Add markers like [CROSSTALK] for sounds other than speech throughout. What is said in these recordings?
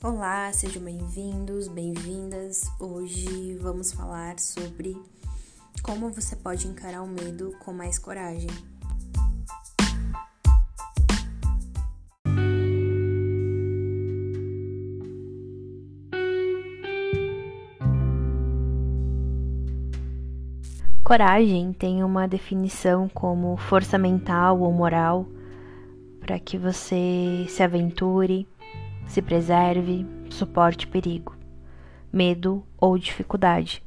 Olá, sejam bem-vindos, bem-vindas. Hoje vamos falar sobre como você pode encarar o medo com mais coragem. Coragem tem uma definição como força mental ou moral para que você se aventure, se preserve, suporte perigo, medo ou dificuldade.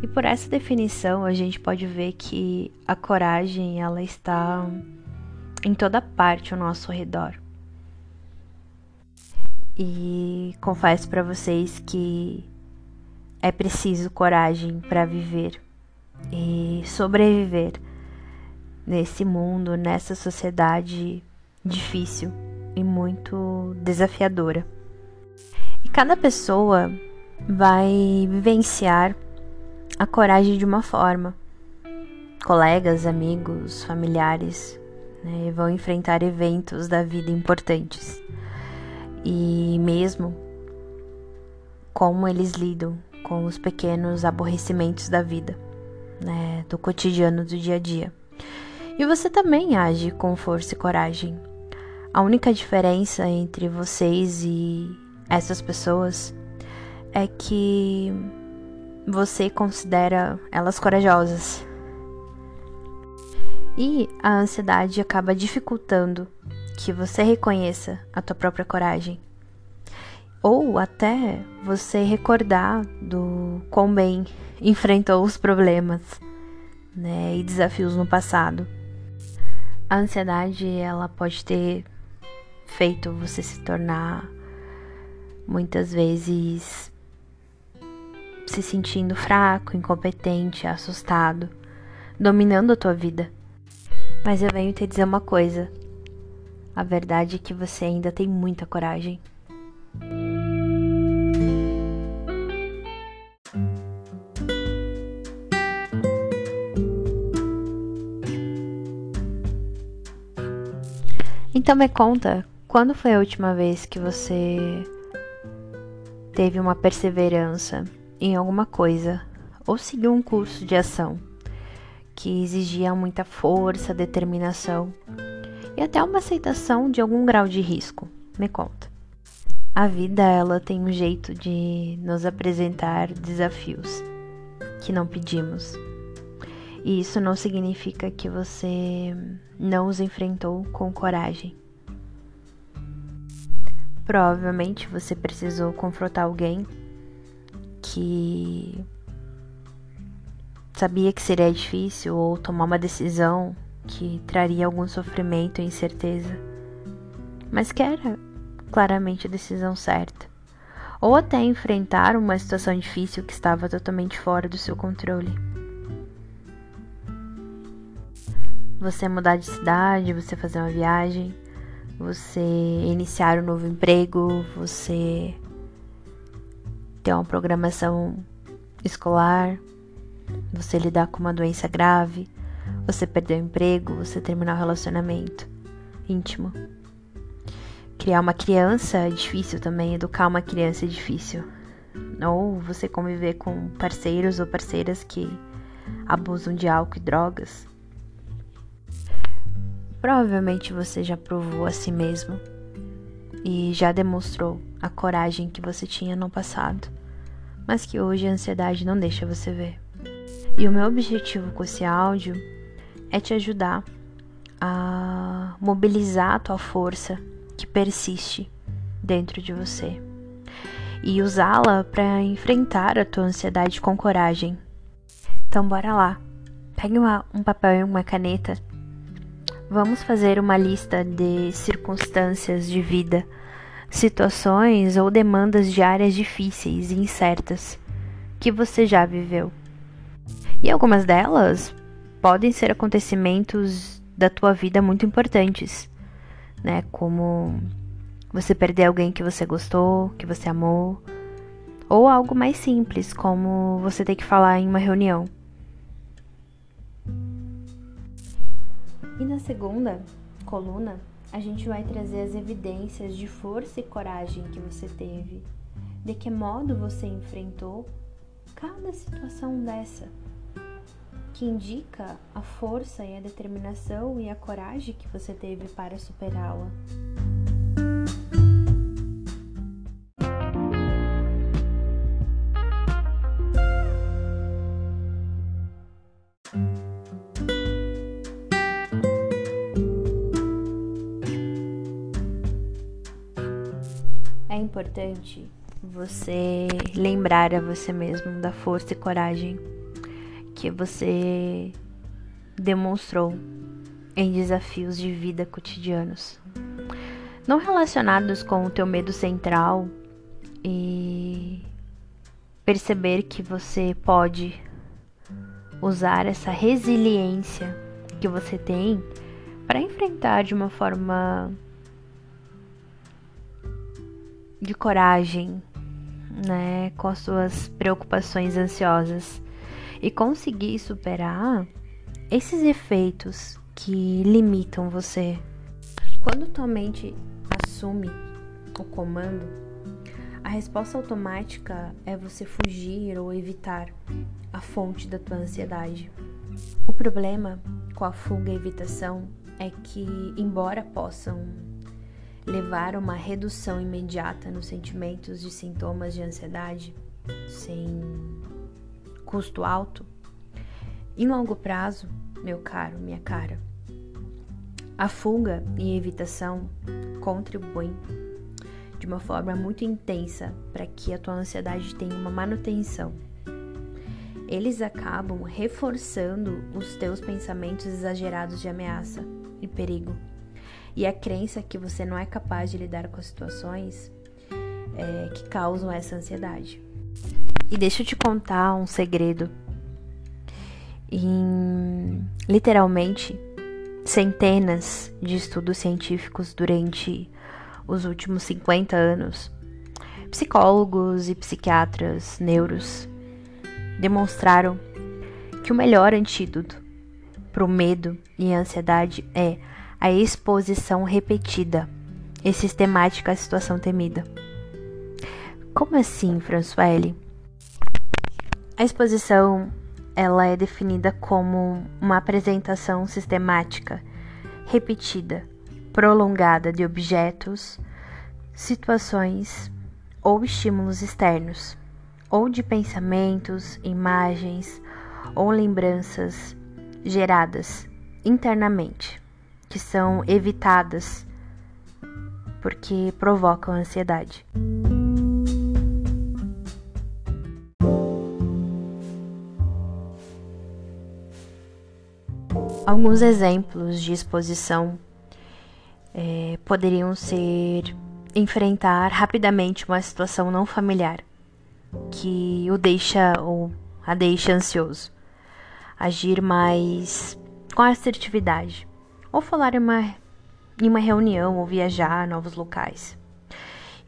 E por essa definição a gente pode ver que a coragem ela está em toda parte ao nosso redor. E confesso para vocês que é preciso coragem para viver e sobreviver nesse mundo, nessa sociedade difícil e muito desafiadora. E cada pessoa vai vivenciar a coragem de uma forma. Colegas, amigos, familiares né, vão enfrentar eventos da vida importantes. E mesmo como eles lidam com os pequenos aborrecimentos da vida né, do cotidiano do dia a dia. E você também age com força e coragem. A única diferença entre vocês e essas pessoas é que você considera elas corajosas. E a ansiedade acaba dificultando que você reconheça a tua própria coragem. Ou até você recordar do quão bem enfrentou os problemas né, e desafios no passado. A ansiedade ela pode ter feito você se tornar muitas vezes se sentindo fraco, incompetente, assustado, dominando a tua vida. Mas eu venho te dizer uma coisa. A verdade é que você ainda tem muita coragem. Então me conta, quando foi a última vez que você teve uma perseverança em alguma coisa ou seguiu um curso de ação que exigia muita força, determinação e até uma aceitação de algum grau de risco? Me conta. A vida ela tem um jeito de nos apresentar desafios que não pedimos. E isso não significa que você não os enfrentou com coragem. Provavelmente você precisou confrontar alguém que sabia que seria difícil ou tomar uma decisão que traria algum sofrimento e incerteza, mas que era claramente a decisão certa. Ou até enfrentar uma situação difícil que estava totalmente fora do seu controle. você mudar de cidade, você fazer uma viagem, você iniciar um novo emprego, você ter uma programação escolar, você lidar com uma doença grave, você perder o emprego, você terminar o relacionamento íntimo. Criar uma criança é difícil também, educar uma criança é difícil. Ou você conviver com parceiros ou parceiras que abusam de álcool e drogas. Provavelmente você já provou a si mesmo e já demonstrou a coragem que você tinha no passado, mas que hoje a ansiedade não deixa você ver. E o meu objetivo com esse áudio é te ajudar a mobilizar a tua força que persiste dentro de você e usá-la para enfrentar a tua ansiedade com coragem. Então bora lá. Pegue uma, um papel e uma caneta Vamos fazer uma lista de circunstâncias de vida, situações ou demandas diárias difíceis e incertas que você já viveu. E algumas delas podem ser acontecimentos da tua vida muito importantes, né? Como você perder alguém que você gostou, que você amou, ou algo mais simples, como você ter que falar em uma reunião. E na segunda coluna, a gente vai trazer as evidências de força e coragem que você teve, de que modo você enfrentou cada situação dessa, que indica a força e a determinação e a coragem que você teve para superá-la. Importante você lembrar a você mesmo da força e coragem que você demonstrou em desafios de vida cotidianos. Não relacionados com o teu medo central e perceber que você pode usar essa resiliência que você tem para enfrentar de uma forma de coragem, né, com as suas preocupações ansiosas e conseguir superar esses efeitos que limitam você. Quando tua mente assume o comando, a resposta automática é você fugir ou evitar a fonte da tua ansiedade. O problema com a fuga e evitação é que, embora possam levar a uma redução imediata nos sentimentos e sintomas de ansiedade, sem custo alto, em longo prazo, meu caro, minha cara, a fuga e evitação contribuem de uma forma muito intensa para que a tua ansiedade tenha uma manutenção. Eles acabam reforçando os teus pensamentos exagerados de ameaça e perigo e a crença que você não é capaz de lidar com as situações é, que causam essa ansiedade. E deixa eu te contar um segredo. Em literalmente centenas de estudos científicos durante os últimos 50 anos, psicólogos e psiquiatras neuros demonstraram que o melhor antídoto para o medo e a ansiedade é a exposição repetida e sistemática à situação temida. Como assim, Françoise? A exposição ela é definida como uma apresentação sistemática, repetida, prolongada de objetos, situações ou estímulos externos, ou de pensamentos, imagens ou lembranças geradas internamente que são evitadas porque provocam ansiedade. Alguns exemplos de exposição é, poderiam ser enfrentar rapidamente uma situação não familiar que o deixa ou a deixa ansioso, agir mais com assertividade, ou falar em uma, em uma reunião ou viajar a novos locais.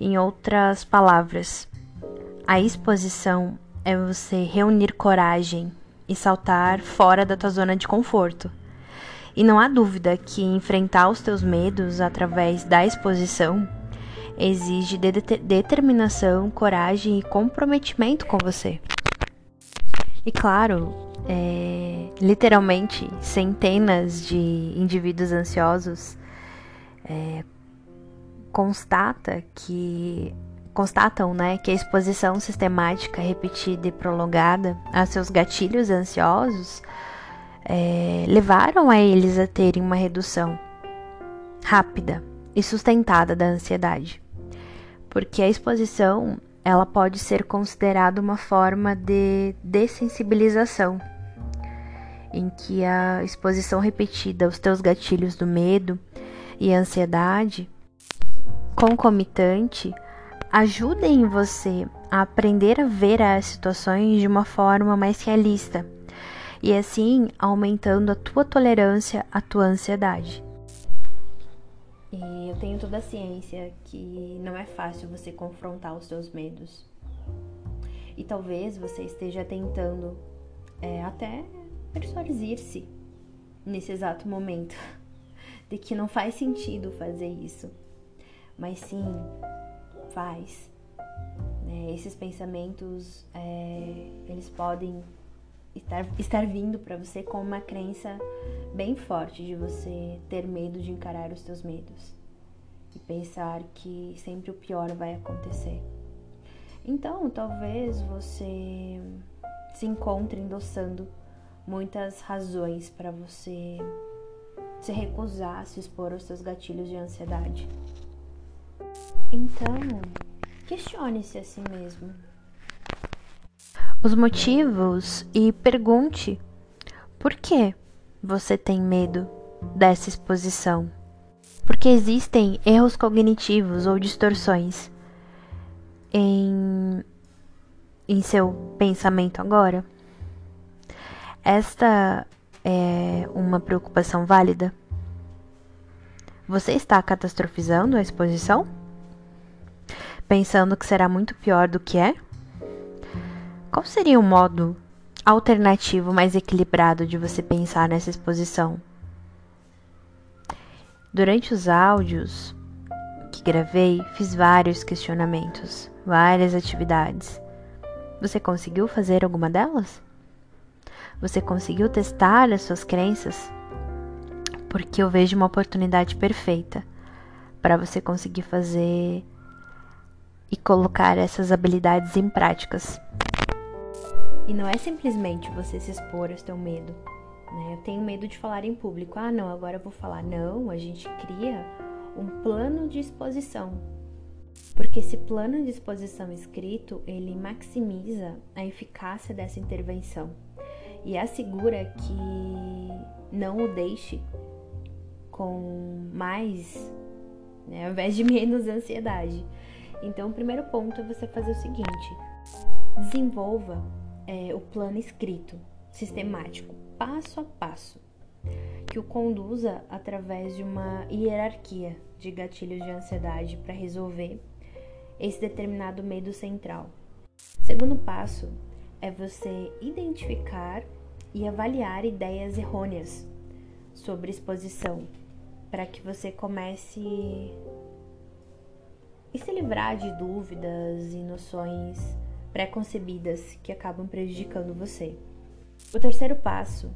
Em outras palavras, a exposição é você reunir coragem e saltar fora da tua zona de conforto. E não há dúvida que enfrentar os teus medos através da exposição exige de determinação, coragem e comprometimento com você. E claro, é, literalmente centenas de indivíduos ansiosos é, constata que constatam né, que a exposição sistemática, repetida e prolongada a seus gatilhos ansiosos é, levaram a eles a terem uma redução rápida e sustentada da ansiedade. Porque a exposição ela pode ser considerada uma forma de dessensibilização, em que a exposição repetida aos teus gatilhos do medo e ansiedade concomitante ajudem você a aprender a ver as situações de uma forma mais realista e assim aumentando a tua tolerância à tua ansiedade. E eu tenho toda a ciência que não é fácil você confrontar os seus medos. E talvez você esteja tentando é, até persuadir-se nesse exato momento de que não faz sentido fazer isso. Mas sim, faz. Né? Esses pensamentos, é, eles podem estar, estar vindo para você com uma crença bem forte de você ter medo de encarar os seus medos e pensar que sempre o pior vai acontecer. Então, talvez você se encontre endossando muitas razões para você se recusar a se expor aos seus gatilhos de ansiedade. Então, questione-se a si mesmo. Os motivos e pergunte por que você tem medo dessa exposição. Porque existem erros cognitivos ou distorções em, em seu pensamento agora? Esta é uma preocupação válida? Você está catastrofizando a exposição? Pensando que será muito pior do que é? Qual seria o modo alternativo mais equilibrado de você pensar nessa exposição? Durante os áudios que gravei, fiz vários questionamentos, várias atividades. Você conseguiu fazer alguma delas? Você conseguiu testar as suas crenças? Porque eu vejo uma oportunidade perfeita para você conseguir fazer e colocar essas habilidades em práticas. E não é simplesmente você se expor ao seu medo, né? Eu tenho medo de falar em público. Ah, não, agora eu vou falar. Não, a gente cria um plano de exposição. Porque esse plano de exposição escrito, ele maximiza a eficácia dessa intervenção e assegura que não o deixe com mais, né, ao invés de menos ansiedade. Então, o primeiro ponto é você fazer o seguinte: desenvolva é, o plano escrito, sistemático, passo a passo, que o conduza através de uma hierarquia de gatilhos de ansiedade para resolver esse determinado medo central. Segundo passo é você identificar e avaliar ideias errôneas sobre exposição, para que você comece a se livrar de dúvidas e noções pré-concebidas que acabam prejudicando você. O terceiro passo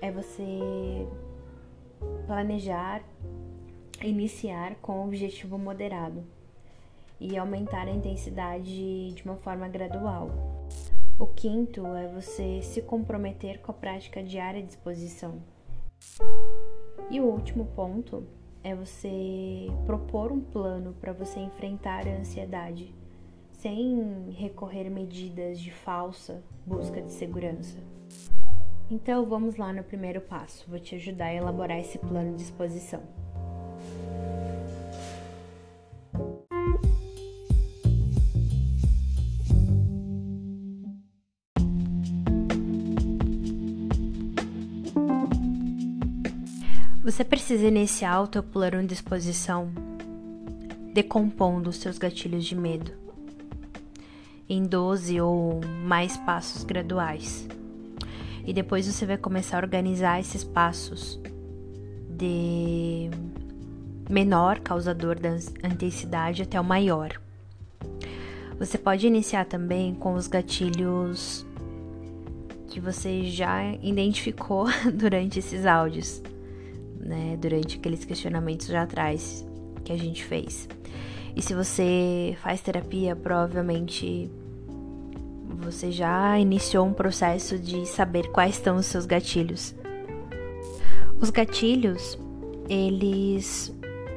é você planejar, iniciar com um objetivo moderado e aumentar a intensidade de uma forma gradual. O quinto é você se comprometer com a prática diária de exposição. E o último ponto é você propor um plano para você enfrentar a ansiedade sem recorrer medidas de falsa busca de segurança. Então vamos lá no primeiro passo, vou te ajudar a elaborar esse plano de exposição. Você precisa iniciar o teu plano de exposição decompondo os seus gatilhos de medo em 12 ou mais passos graduais. E depois você vai começar a organizar esses passos de menor causador da intensidade até o maior. Você pode iniciar também com os gatilhos que você já identificou [LAUGHS] durante esses áudios, né? Durante aqueles questionamentos já atrás que a gente fez. E se você faz terapia, provavelmente você já iniciou um processo de saber quais estão os seus gatilhos. Os gatilhos, eles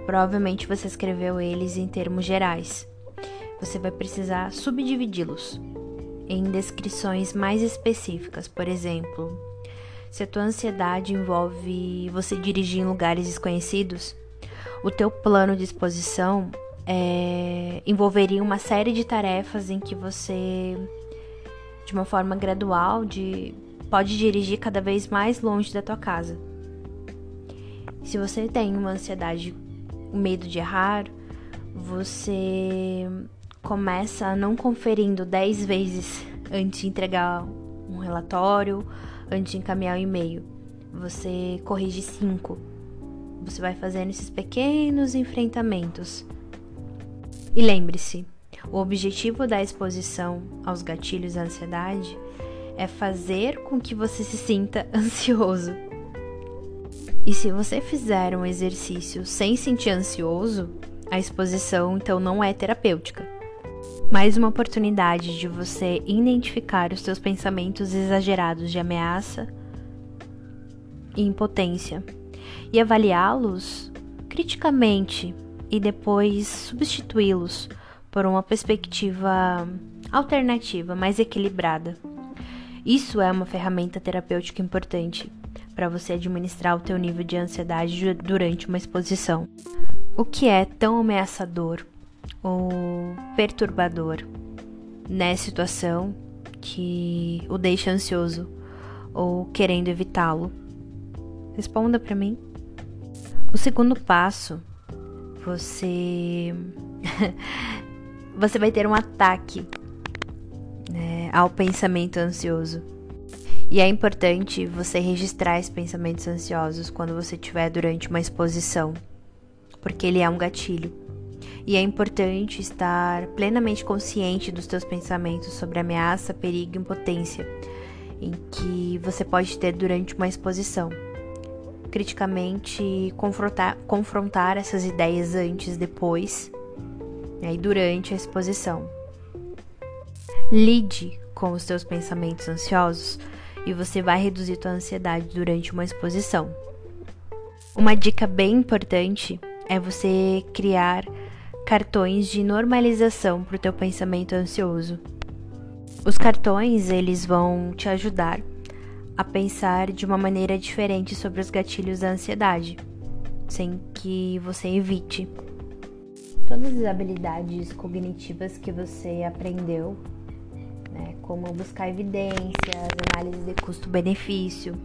provavelmente você escreveu eles em termos gerais. Você vai precisar subdividi-los em descrições mais específicas. Por exemplo, se a tua ansiedade envolve você dirigir em lugares desconhecidos, o teu plano de exposição é, envolveria uma série de tarefas em que você, de uma forma gradual, de, pode dirigir cada vez mais longe da tua casa. Se você tem uma ansiedade, o medo de errar, você começa não conferindo 10 vezes antes de entregar um relatório, antes de encaminhar o e-mail. Você corrige 5 você vai fazendo esses pequenos enfrentamentos. E lembre-se, o objetivo da exposição aos gatilhos da ansiedade é fazer com que você se sinta [LAUGHS] ansioso. E se você fizer um exercício sem sentir ansioso, a exposição então não é terapêutica. Mais uma oportunidade de você identificar os seus pensamentos exagerados de ameaça e impotência e avaliá-los criticamente e depois substituí-los por uma perspectiva alternativa, mais equilibrada. Isso é uma ferramenta terapêutica importante para você administrar o teu nível de ansiedade durante uma exposição. O que é tão ameaçador ou perturbador nessa situação que o deixa ansioso ou querendo evitá-lo? Responda para mim. O segundo passo, você [LAUGHS] você vai ter um ataque né, ao pensamento ansioso. E é importante você registrar esses pensamentos ansiosos quando você estiver durante uma exposição, porque ele é um gatilho. E é importante estar plenamente consciente dos seus pensamentos sobre ameaça, perigo e impotência em que você pode ter durante uma exposição criticamente confrontar, confrontar essas ideias antes, depois né, e durante a exposição. Lide com os seus pensamentos ansiosos e você vai reduzir sua ansiedade durante uma exposição. Uma dica bem importante é você criar cartões de normalização para o teu pensamento ansioso. Os cartões eles vão te ajudar a pensar de uma maneira diferente sobre os gatilhos da ansiedade, sem que você evite. Todas as habilidades cognitivas que você aprendeu, né, como buscar evidências, análise de custo-benefício,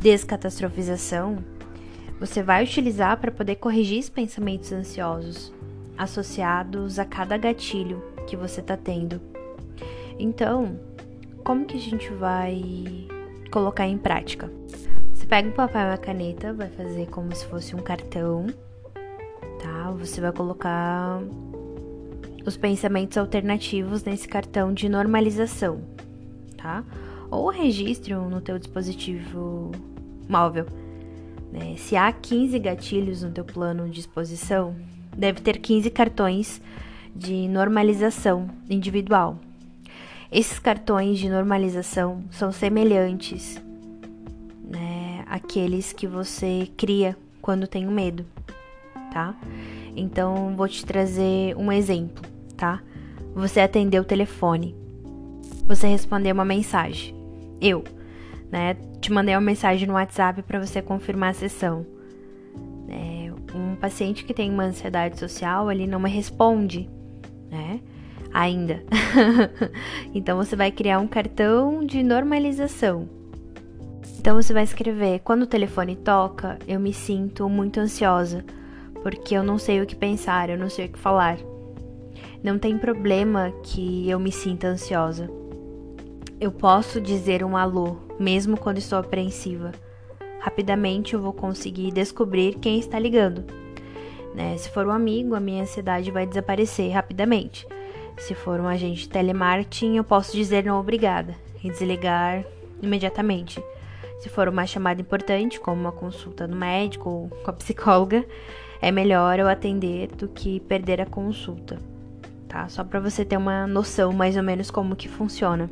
descatastrofização, você vai utilizar para poder corrigir os pensamentos ansiosos associados a cada gatilho que você está tendo. Então, como que a gente vai colocar em prática. Você pega um papel e uma caneta, vai fazer como se fosse um cartão, tá? Você vai colocar os pensamentos alternativos nesse cartão de normalização, tá? Ou registre no teu dispositivo móvel. Né? Se há 15 gatilhos no teu plano de exposição, deve ter 15 cartões de normalização individual, esses cartões de normalização são semelhantes né, àqueles que você cria quando tem medo, tá? Então vou te trazer um exemplo, tá? Você atendeu o telefone, você respondeu uma mensagem, eu, né? Te mandei uma mensagem no WhatsApp para você confirmar a sessão. Paciente que tem uma ansiedade social, ele não me responde, né? ainda. [LAUGHS] então você vai criar um cartão de normalização. Então você vai escrever: quando o telefone toca, eu me sinto muito ansiosa, porque eu não sei o que pensar, eu não sei o que falar. Não tem problema que eu me sinta ansiosa. Eu posso dizer um alô, mesmo quando estou apreensiva. Rapidamente eu vou conseguir descobrir quem está ligando. Né? Se for um amigo, a minha ansiedade vai desaparecer rapidamente. Se for um agente de telemarketing, eu posso dizer não obrigada e desligar imediatamente. Se for uma chamada importante, como uma consulta no médico ou com a psicóloga, é melhor eu atender do que perder a consulta, tá? Só para você ter uma noção mais ou menos como que funciona.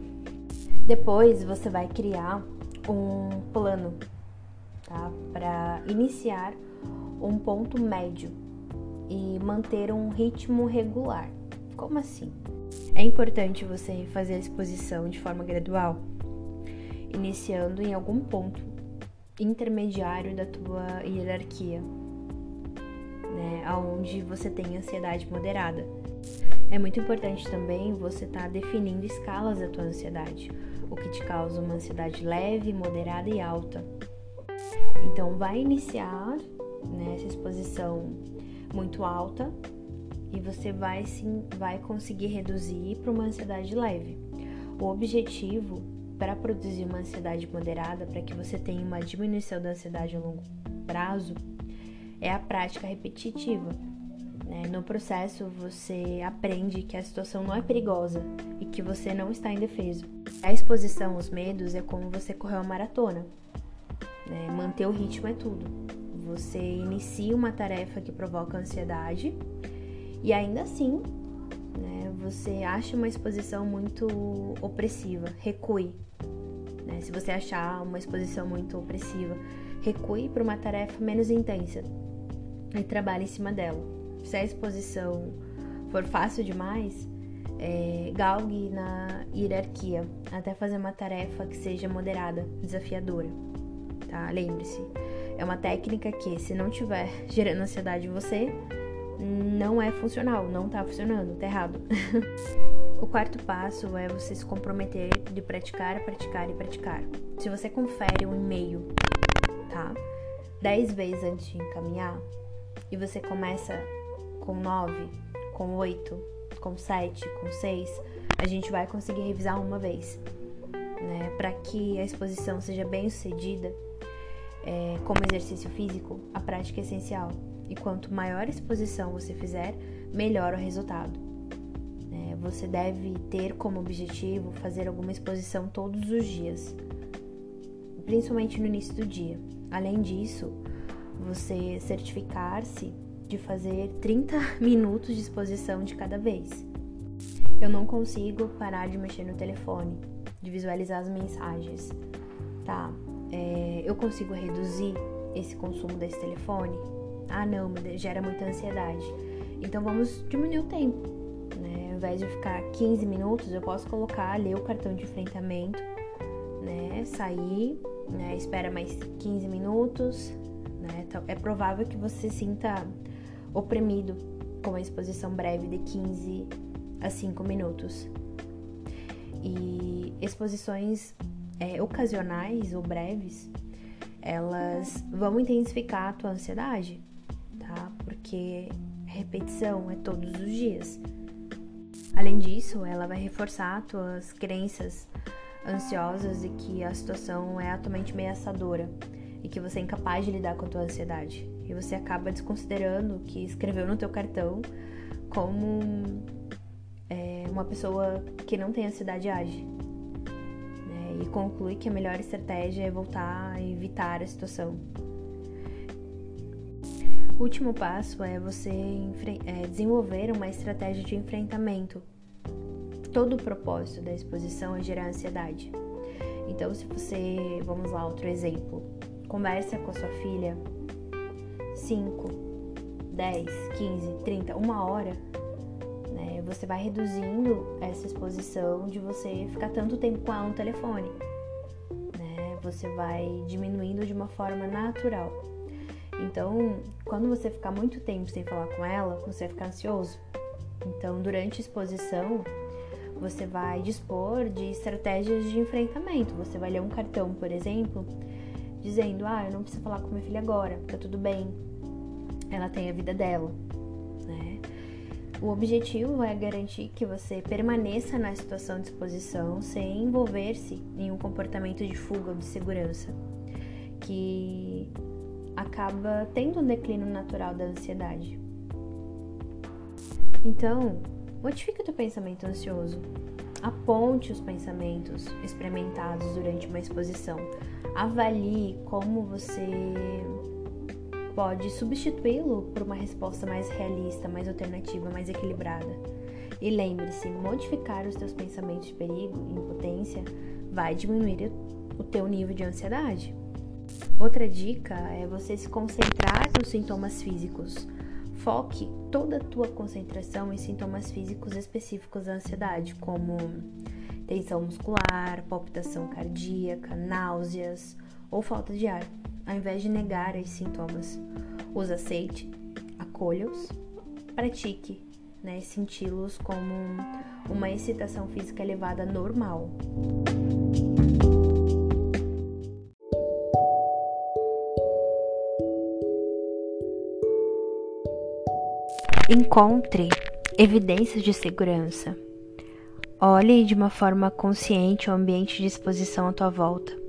Depois você vai criar um plano, tá? Para iniciar um ponto médio e manter um ritmo regular. Como assim? É importante você fazer a exposição de forma gradual, iniciando em algum ponto intermediário da tua hierarquia, né, aonde você tem ansiedade moderada. É muito importante também você estar tá definindo escalas da tua ansiedade, o que te causa uma ansiedade leve, moderada e alta. Então, vai iniciar né, essa exposição muito alta e você vai sim vai conseguir reduzir para uma ansiedade leve. O objetivo para produzir uma ansiedade moderada, para que você tenha uma diminuição da ansiedade a longo prazo, é a prática repetitiva. Né? No processo, você aprende que a situação não é perigosa e que você não está indefeso. A exposição aos medos é como você correr uma maratona. Né? Manter o ritmo é tudo. Você inicia uma tarefa que provoca ansiedade e ainda assim né, você acha uma exposição muito opressiva, recue. Né? Se você achar uma exposição muito opressiva, recue para uma tarefa menos intensa e trabalhe em cima dela. Se a exposição for fácil demais, é, galgue na hierarquia até fazer uma tarefa que seja moderada, desafiadora. Tá? Lembre-se, é uma técnica que, se não tiver gerando ansiedade em você, não é funcional, não tá funcionando, tá errado. [LAUGHS] o quarto passo é você se comprometer de praticar, praticar e praticar. Se você confere um e-mail, tá? Dez vezes antes de encaminhar, e você começa com nove, com oito, com sete, com seis, a gente vai conseguir revisar uma vez, né? Para que a exposição seja bem sucedida, é, como exercício físico, a prática é essencial. E quanto maior exposição você fizer, melhor o resultado. É, você deve ter como objetivo fazer alguma exposição todos os dias, principalmente no início do dia. Além disso, você certificar-se de fazer 30 [LAUGHS] minutos de exposição de cada vez. Eu não consigo parar de mexer no telefone, de visualizar as mensagens, tá? É, eu consigo reduzir esse consumo desse telefone? Ah, não, gera muita ansiedade. Então vamos diminuir o tempo. Né? Ao invés de ficar 15 minutos, eu posso colocar, ler o cartão de enfrentamento, né? Sair, né? espera mais 15 minutos. Né? Então, é provável que você sinta oprimido com a exposição breve de 15 a 5 minutos. E exposições é, ocasionais ou breves, elas vão intensificar a tua ansiedade, tá? Porque repetição é todos os dias. Além disso, ela vai reforçar tuas crenças ansiosas e que a situação é atualmente ameaçadora e que você é incapaz de lidar com a tua ansiedade. E você acaba desconsiderando que escreveu no teu cartão como é, uma pessoa que não tem ansiedade age e conclui que a melhor estratégia é voltar a evitar a situação. O último passo é você é, desenvolver uma estratégia de enfrentamento. Todo o propósito da exposição é gerar ansiedade. Então, se você, vamos lá, outro exemplo, conversa com a sua filha 5, 10, 15, 30, uma hora você vai reduzindo essa exposição de você ficar tanto tempo com no telefone. Né? Você vai diminuindo de uma forma natural. Então, quando você ficar muito tempo sem falar com ela, você vai ficar ansioso. Então, durante a exposição, você vai dispor de estratégias de enfrentamento. Você vai ler um cartão, por exemplo, dizendo: Ah, eu não preciso falar com minha filha agora, tá tudo bem. Ela tem a vida dela. O objetivo é garantir que você permaneça na situação de exposição sem envolver-se em um comportamento de fuga ou de segurança, que acaba tendo um declínio natural da ansiedade. Então, modifique o teu pensamento ansioso. Aponte os pensamentos experimentados durante uma exposição. Avalie como você pode substituí-lo por uma resposta mais realista, mais alternativa, mais equilibrada. E lembre-se, modificar os teus pensamentos de perigo e impotência vai diminuir o teu nível de ansiedade. Outra dica é você se concentrar nos sintomas físicos. Foque toda a tua concentração em sintomas físicos específicos da ansiedade, como tensão muscular, palpitação cardíaca, náuseas ou falta de ar ao invés de negar os sintomas. Use aceite, acolha-os, pratique, né, senti-los como uma excitação física elevada normal. Encontre evidências de segurança. Olhe de uma forma consciente o ambiente de exposição à tua volta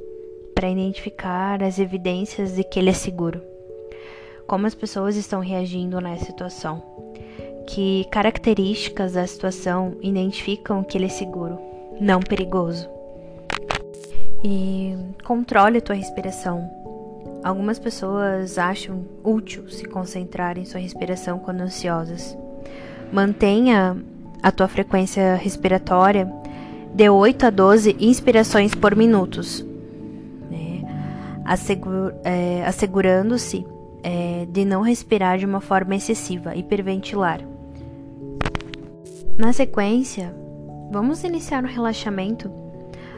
para identificar as evidências de que ele é seguro. como as pessoas estão reagindo nessa situação, que características da situação identificam que ele é seguro, não perigoso. E controle tua respiração. Algumas pessoas acham útil se concentrar em sua respiração quando ansiosas. Mantenha a tua frequência respiratória de 8 a 12 inspirações por minutos? É, assegurando-se é, de não respirar de uma forma excessiva, hiperventilar. Na sequência, vamos iniciar o relaxamento.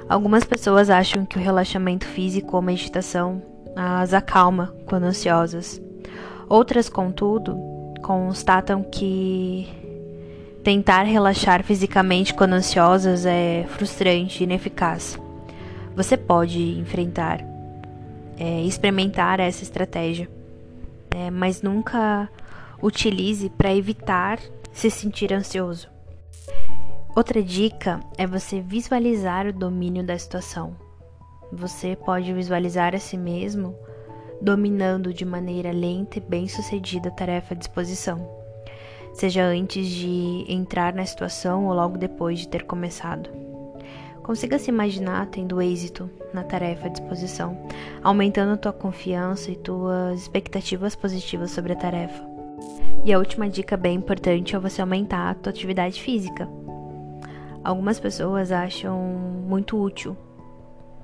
Algumas pessoas acham que o relaxamento físico ou meditação as acalma quando ansiosas. Outras, contudo, constatam que tentar relaxar fisicamente quando ansiosas é frustrante e ineficaz. Você pode enfrentar, é, experimentar essa estratégia, é, mas nunca utilize para evitar se sentir ansioso. Outra dica é você visualizar o domínio da situação. Você pode visualizar a si mesmo dominando de maneira lenta e bem-sucedida a tarefa à disposição, seja antes de entrar na situação ou logo depois de ter começado. Consiga se imaginar tendo êxito na tarefa à disposição, aumentando tua confiança e tuas expectativas positivas sobre a tarefa. E a última dica bem importante é você aumentar a tua atividade física. Algumas pessoas acham muito útil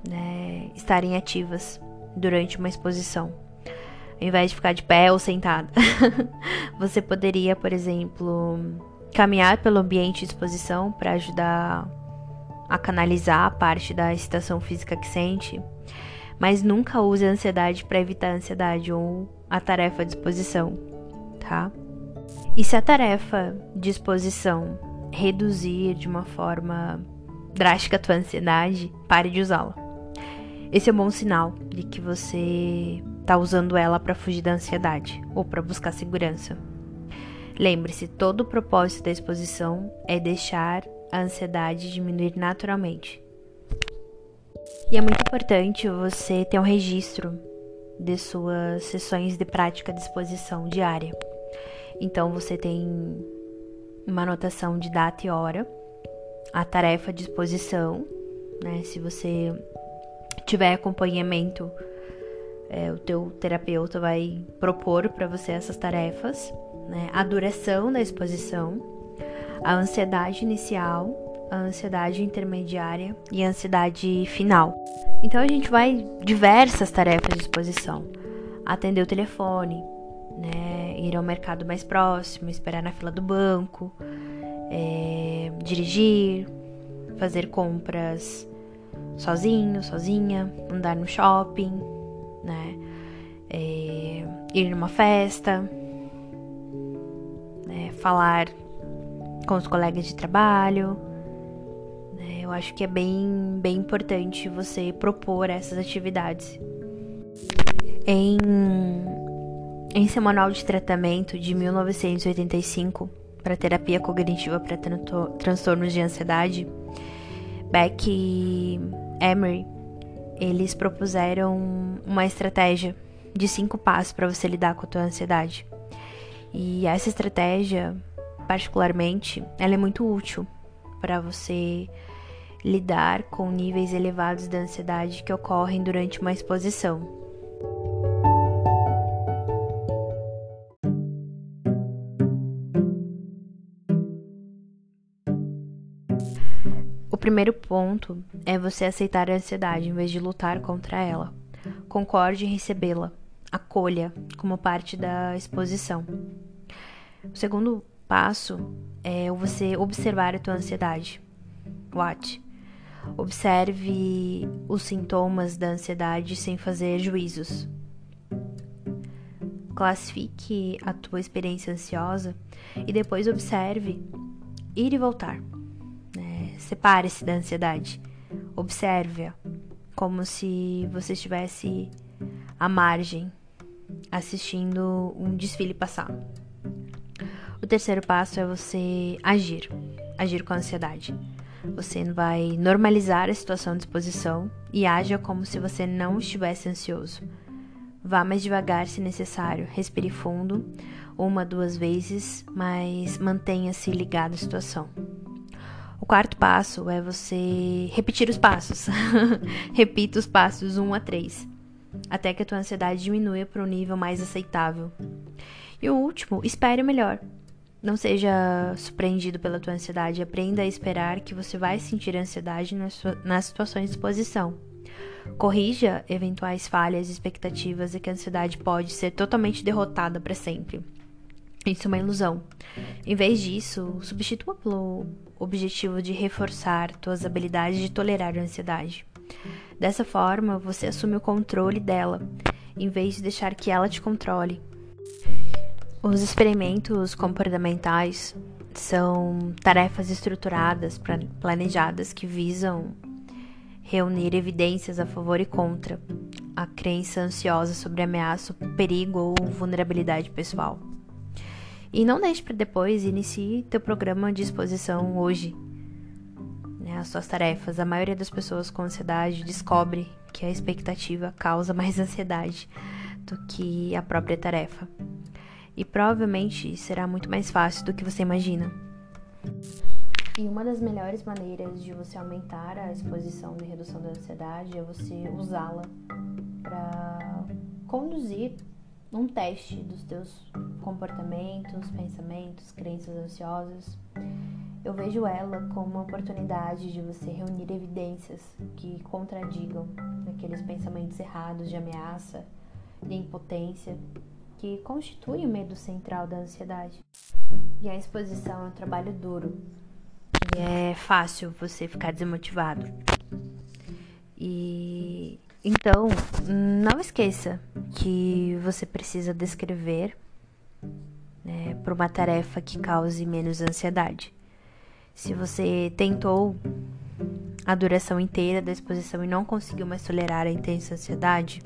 né, estarem ativas durante uma exposição, ao invés de ficar de pé ou sentada. [LAUGHS] você poderia, por exemplo, caminhar pelo ambiente de exposição para ajudar a canalizar a parte da excitação física que sente, mas nunca use a ansiedade para evitar a ansiedade ou a tarefa de exposição, tá? E se a tarefa de exposição reduzir de uma forma drástica a tua ansiedade, pare de usá-la. Esse é um bom sinal de que você está usando ela para fugir da ansiedade ou para buscar segurança. Lembre-se, todo o propósito da exposição é deixar a ansiedade diminuir naturalmente. E é muito importante você ter um registro de suas sessões de prática de exposição diária. Então você tem uma anotação de data e hora, a tarefa de exposição, né? Se você tiver acompanhamento, é, o teu terapeuta vai propor para você essas tarefas, né? A duração da exposição, a ansiedade inicial, a ansiedade intermediária e a ansiedade final. Então a gente vai diversas tarefas de exposição. Atender o telefone, né? Ir ao mercado mais próximo, esperar na fila do banco, é, dirigir, fazer compras sozinho, sozinha, andar no shopping, né? É, ir numa festa, né? falar com os colegas de trabalho. Né? Eu acho que é bem, bem importante você propor essas atividades. Em, em seu manual de tratamento de 1985 para terapia cognitiva para transtornos de ansiedade, Beck e Emery, eles propuseram uma estratégia de cinco passos para você lidar com a tua ansiedade. E essa estratégia, particularmente, ela é muito útil para você lidar com níveis elevados de ansiedade que ocorrem durante uma exposição. primeiro ponto é você aceitar a ansiedade em vez de lutar contra ela. Concorde em recebê-la. Acolha como parte da exposição. O segundo passo é você observar a tua ansiedade. Watch. Observe os sintomas da ansiedade sem fazer juízos. Classifique a tua experiência ansiosa e depois observe ir e voltar. Separe-se da ansiedade. Observe-a como se você estivesse à margem, assistindo um desfile passar. O terceiro passo é você agir, agir com ansiedade. Você vai normalizar a situação de exposição e haja como se você não estivesse ansioso. Vá mais devagar se necessário, respire fundo, uma, duas vezes, mas mantenha-se ligado à situação. O quarto passo é você repetir os passos. [LAUGHS] Repita os passos 1 a 3, até que a tua ansiedade diminua para um nível mais aceitável. E o último, espere o melhor. Não seja surpreendido pela tua ansiedade, aprenda a esperar que você vai sentir ansiedade nas, nas situações de exposição. Corrija eventuais falhas expectativas e que a ansiedade pode ser totalmente derrotada para sempre. Isso é uma ilusão. Em vez disso, substitua pelo objetivo de reforçar tuas habilidades de tolerar a ansiedade. Dessa forma, você assume o controle dela, em vez de deixar que ela te controle. Os experimentos comportamentais são tarefas estruturadas, planejadas que visam reunir evidências a favor e contra a crença ansiosa sobre ameaça, perigo ou vulnerabilidade pessoal. E não deixe para depois, inicie teu programa de exposição hoje. Né, as suas tarefas. A maioria das pessoas com ansiedade descobre que a expectativa causa mais [LAUGHS] ansiedade do que a própria tarefa. E provavelmente será muito mais fácil do que você imagina. E uma das melhores maneiras de você aumentar a exposição de redução da ansiedade é você usá-la para conduzir um teste dos teus comportamentos, pensamentos, crenças ansiosas. Eu vejo ela como uma oportunidade de você reunir evidências que contradigam aqueles pensamentos errados de ameaça, de impotência, que constituem o medo central da ansiedade. E a exposição é um trabalho duro, e é fácil você ficar desmotivado. E então, não esqueça que você precisa descrever né, para uma tarefa que cause menos ansiedade. Se você tentou a duração inteira da exposição e não conseguiu mais tolerar a intensa ansiedade,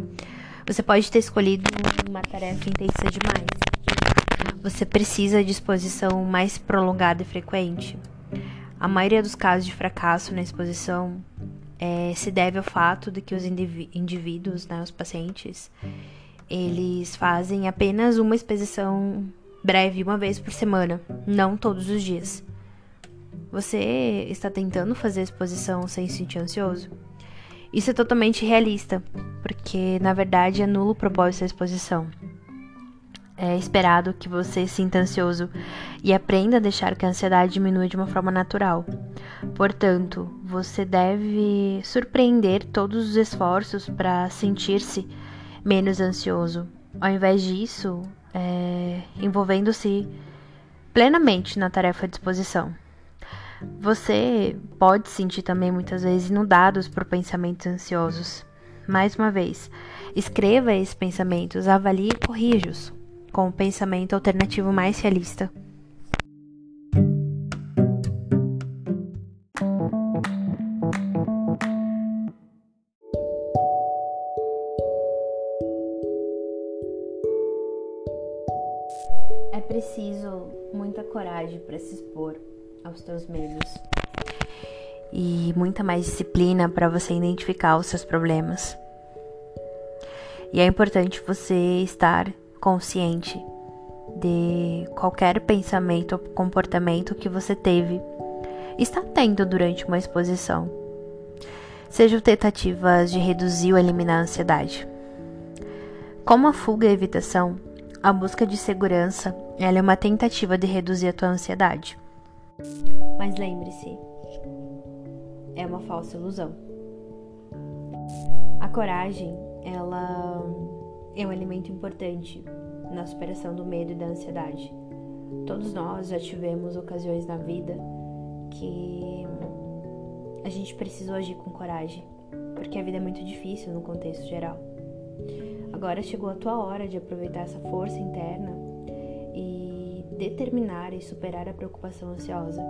você pode ter escolhido uma tarefa intensa demais. Você precisa de exposição mais prolongada e frequente. A maioria dos casos de fracasso na exposição é, se deve ao fato de que os indivíduos, né, os pacientes, eles fazem apenas uma exposição breve, uma vez por semana, não todos os dias. Você está tentando fazer exposição sem se sentir ansioso? Isso é totalmente realista, porque na verdade anula o propósito da exposição é esperado que você sinta ansioso e aprenda a deixar que a ansiedade diminua de uma forma natural. Portanto, você deve surpreender todos os esforços para sentir-se menos ansioso. Ao invés disso, é, envolvendo-se plenamente na tarefa de exposição. Você pode sentir também muitas vezes inundados por pensamentos ansiosos. Mais uma vez, escreva esses pensamentos, avalie e corrija-os com o pensamento alternativo mais realista. Aos teus medos e muita mais disciplina para você identificar os seus problemas. E é importante você estar consciente de qualquer pensamento ou comportamento que você teve, está tendo durante uma exposição. Sejam tentativas de reduzir ou eliminar a ansiedade. Como a fuga e a evitação, a busca de segurança ela é uma tentativa de reduzir a tua ansiedade. Mas lembre-se, é uma falsa ilusão. A coragem, ela é um elemento importante na superação do medo e da ansiedade. Todos nós já tivemos ocasiões na vida que a gente precisou agir com coragem, porque a vida é muito difícil no contexto geral. Agora chegou a tua hora de aproveitar essa força interna determinar e superar a preocupação ansiosa.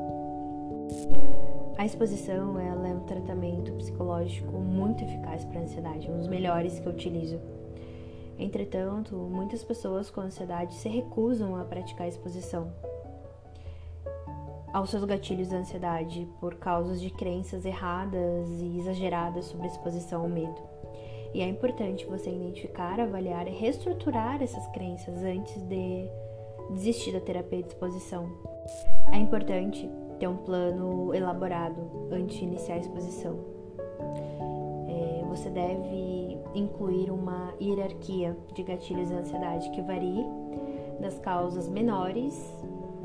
A exposição ela é um tratamento psicológico muito eficaz para a ansiedade, um dos melhores que eu utilizo. Entretanto, muitas pessoas com ansiedade se recusam a praticar a exposição aos seus gatilhos da ansiedade por causas de crenças erradas e exageradas sobre a exposição ao medo. E é importante você identificar, avaliar e reestruturar essas crenças antes de desistir da terapia de exposição. É importante ter um plano elaborado antes de iniciar a exposição. É, você deve incluir uma hierarquia de gatilhos da ansiedade que varie das causas menores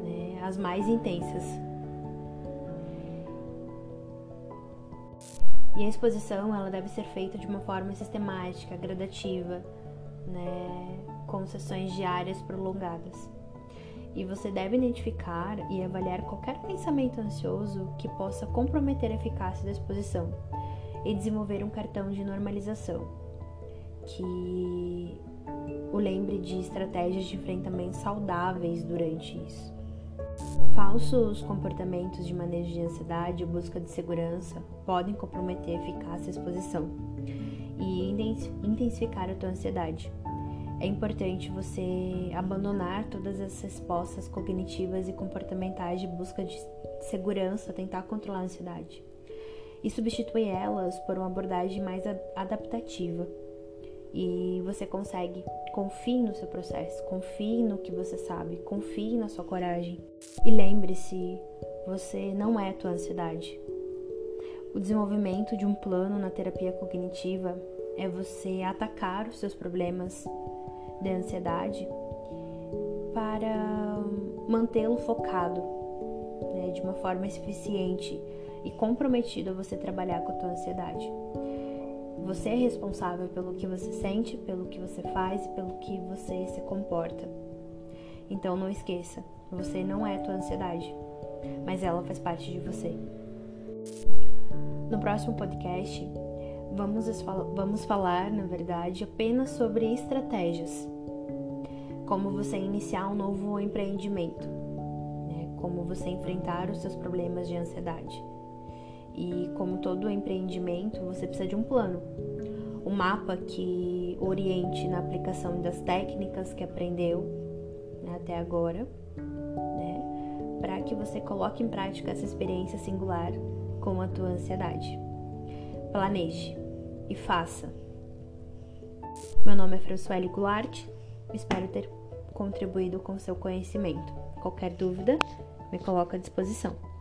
né, às mais intensas. E a exposição ela deve ser feita de uma forma sistemática, gradativa, né, com sessões diárias prolongadas. E você deve identificar e avaliar qualquer pensamento ansioso que possa comprometer a eficácia da exposição e desenvolver um cartão de normalização que o lembre de estratégias de enfrentamento saudáveis durante isso. Falsos comportamentos de manejo de ansiedade ou busca de segurança podem comprometer a eficácia da exposição e intensificar a tua ansiedade é importante você abandonar todas as respostas cognitivas e comportamentais de busca de segurança, tentar controlar a ansiedade e substituir elas por uma abordagem mais adaptativa. E você consegue. Confie no seu processo, confie no que você sabe, confie na sua coragem. E lembre-se, você não é a tua ansiedade. O desenvolvimento de um plano na terapia cognitiva é você atacar os seus problemas de ansiedade para mantê-lo focado né, de uma forma eficiente e comprometido a você trabalhar com a tua ansiedade. Você é responsável pelo que você sente, pelo que você faz e pelo que você se comporta. Então não esqueça, você não é a tua ansiedade, mas ela faz parte de você. No próximo podcast, vamos, vamos falar, na verdade, apenas sobre estratégias. Como você iniciar um novo empreendimento, né? como você enfrentar os seus problemas de ansiedade. E como todo empreendimento, você precisa de um plano, um mapa que oriente na aplicação das técnicas que aprendeu né, até agora, né, para que você coloque em prática essa experiência singular com a tua ansiedade. Planeje e faça. Meu nome é Françoise Goulart, espero ter contribuído com seu conhecimento. Qualquer dúvida, me coloco à disposição.